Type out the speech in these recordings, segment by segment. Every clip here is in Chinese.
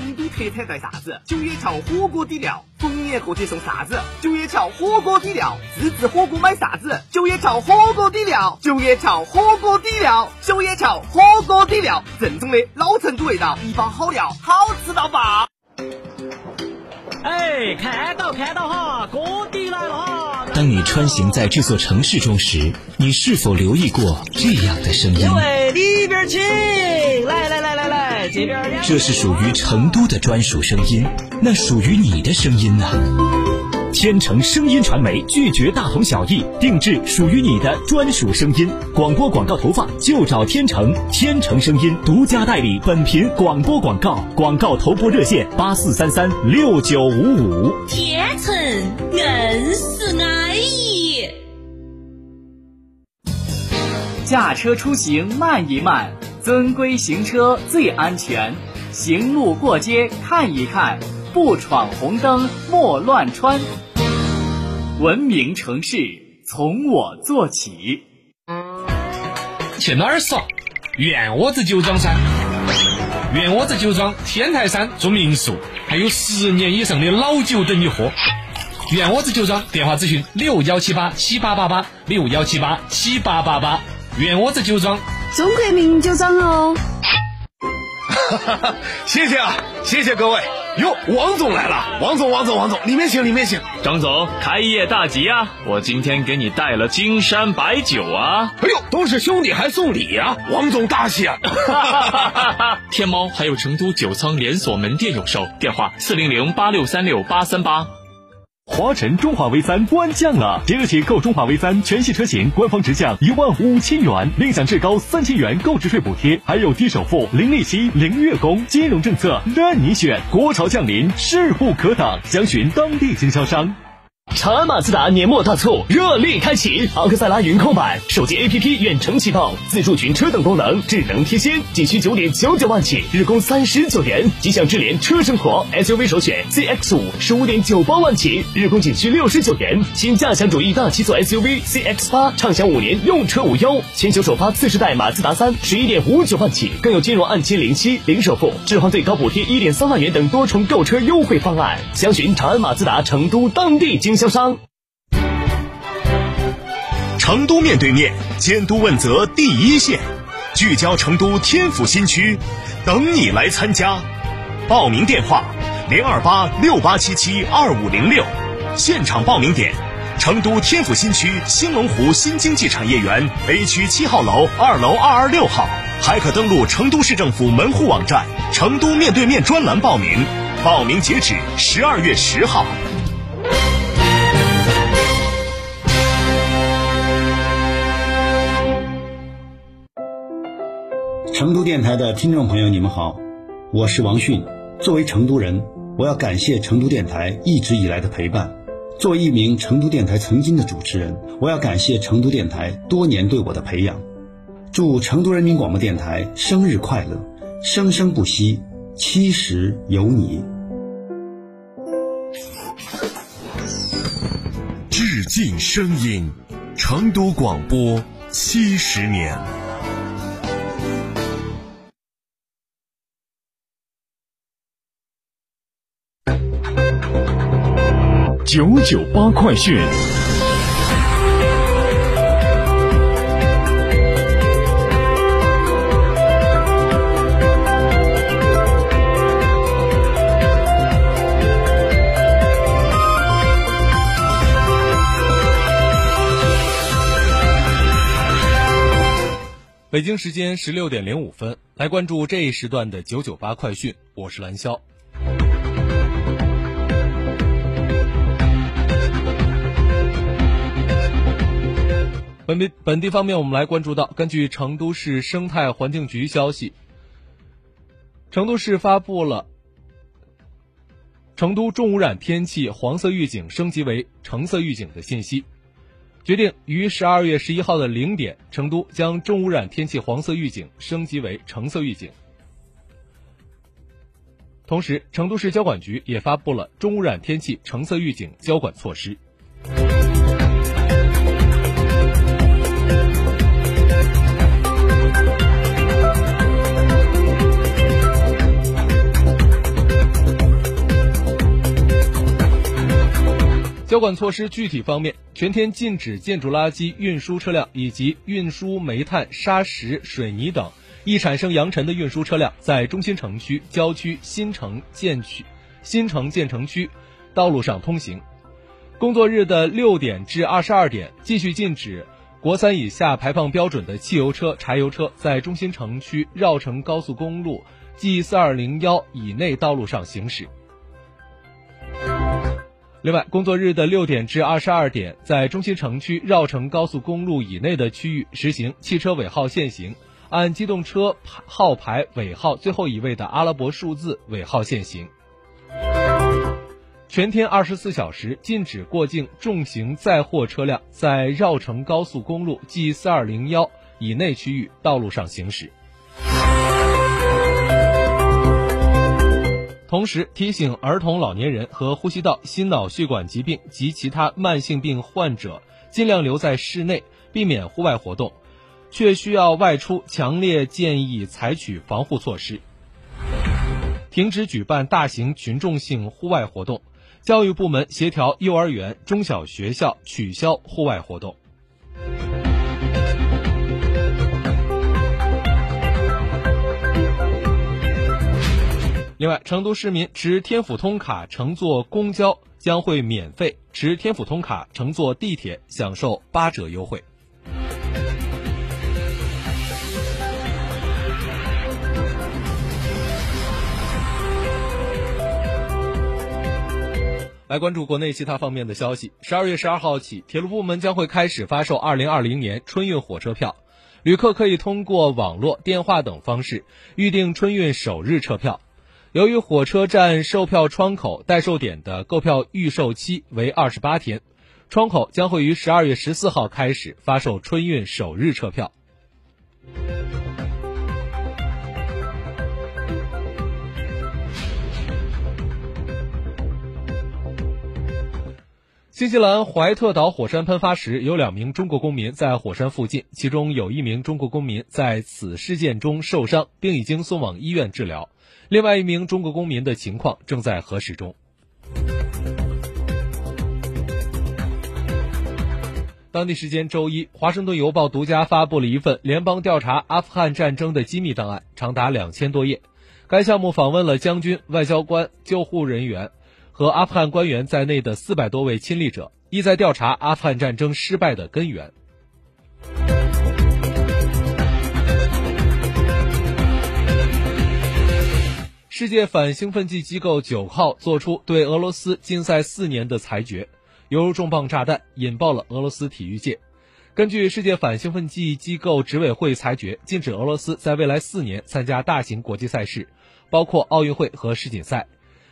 特产带啥子？九叶桥火锅底料，逢年过节送啥子？九叶桥火锅底料，自制火锅买啥子？九叶桥火锅底料，九叶桥火锅底料，九叶桥火锅底料，正宗的老成都味道，一包好料，好吃到爆！哎，看到看到哈，锅底来了哈！当你穿行在这座城市中时，你是否留意过这样的声音？位里边请，这是属于成都的专属声音，那属于你的声音呢？天成声音传媒拒绝大同小异，定制属于你的专属声音。广播广告投放就找天成，天成声音独家代理本频广播广告，广告投播热线八四三三六九五五。天成硬是安逸。驾车出行慢一慢，遵规行车最安全。行路过街看一看，不闯红灯莫乱穿。文明城市从我做起。去哪儿耍？院窝子酒庄噻。院窝子酒庄天台山住民宿，还有十年以上的老酒等你喝。院窝子酒庄电话咨询六幺七八七八八八六幺七八七八八八。院窝子酒庄，中国名酒庄哦。哈哈哈！谢谢啊，谢谢各位。哟，王总来了，王总，王总，王总，里面请，里面请。张总，开业大吉啊！我今天给你带了金山白酒啊。哎呦，都是兄弟还送礼啊！王总大喜啊！哈哈哈哈天猫还有成都酒仓连锁门店有售，电话四零零八六三六八三八。华晨中华 V 三官降了，即日起购中华 V 三全系车型，官方直降一万五千元，另享至高三千元购置税补贴，还有低首付、零利息、零月供，金融政策任你选。国潮降临，势不可挡，详询当地经销商。长安马自达年末大促热力开启，昂克赛拉云控版手机 APP 远程启动，自助群车等功能，智能贴心，仅需九点九九万起，日供三十九元。吉祥智联车生活 SUV 首选 CX 五，十五点九八万起，日供仅需六十九元。新驾享主义大七座 SUV CX 八，畅享五年用车无忧。全球首发次世代马自达三，十一点五九万起，更有金融按揭零息、零首付，置换最高补贴一点三万元等多重购车优惠方案。详询长安马自达成都当地经销。销商，成都面对面监督问责第一线，聚焦成都天府新区，等你来参加。报名电话：零二八六八七七二五零六，现场报名点：成都天府新区兴隆湖新经济产业园 A 区七号楼二楼二二六号，还可登录成都市政府门户网站“成都面对面”专栏报名。报名截止十二月十号。成都电台的听众朋友，你们好，我是王迅。作为成都人，我要感谢成都电台一直以来的陪伴。作为一名成都电台曾经的主持人，我要感谢成都电台多年对我的培养。祝成都人民广播电台生日快乐，生生不息，七十有你。致敬声音，成都广播七十年。九九八快讯。北京时间十六点零五分，来关注这一时段的九九八快讯，我是蓝霄。本地本地方面，我们来关注到，根据成都市生态环境局消息，成都市发布了成都重污染天气黄色预警升级为橙色预警的信息，决定于十二月十一号的零点，成都将重污染天气黄色预警升级为橙色预警。同时，成都市交管局也发布了重污染天气橙色预警交管措施。交管措施具体方面，全天禁止建筑垃圾运输车辆以及运输煤炭、砂石、水泥等易产生扬尘的运输车辆在中心城区、郊区、新城建区、新城建成区道路上通行。工作日的六点至二十二点，继续禁止国三以下排放标准的汽油车、柴油车在中心城区绕城高速公路 G 四二零幺以内道路上行驶。另外，工作日的六点至二十二点，在中心城区绕城高速公路以内的区域实行汽车尾号限行，按机动车号牌尾号最后一位的阿拉伯数字尾号限行。全天二十四小时禁止过境重型载货车辆在绕城高速公路 G 四二零幺以内区域道路上行驶。同时提醒儿童、老年人和呼吸道、心脑血管疾病及其他慢性病患者尽量留在室内，避免户外活动；却需要外出，强烈建议采取防护措施。停止举办大型群众性户外活动。教育部门协调幼儿园、中小学校取消户外活动。另外，成都市民持天府通卡乘坐公交将会免费，持天府通卡乘坐地铁享受八折优惠。来关注国内其他方面的消息。十二月十二号起，铁路部门将会开始发售二零二零年春运火车票，旅客可以通过网络、电话等方式预订春运首日车票。由于火车站售票窗口代售点的购票预售期为二十八天，窗口将会于十二月十四号开始发售春运首日车票。新西兰怀特岛火山喷发时，有两名中国公民在火山附近，其中有一名中国公民在此事件中受伤，并已经送往医院治疗。另外一名中国公民的情况正在核实中。当地时间周一，《华盛顿邮报》独家发布了一份联邦调查阿富汗战争的机密档案，长达两千多页。该项目访问了将军、外交官、救护人员和阿富汗官员在内的四百多位亲历者，意在调查阿富汗战争失败的根源。世界反兴奋剂机构九号作出对俄罗斯禁赛四年的裁决，犹如重磅炸弹，引爆了俄罗斯体育界。根据世界反兴奋剂机构执委会裁决，禁止俄罗斯在未来四年参加大型国际赛事，包括奥运会和世锦赛。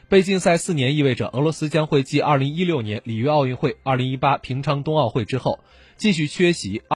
被禁赛四年意味着俄罗斯将会继2016年里约奥运会、2018平昌冬奥会之后，继续缺席。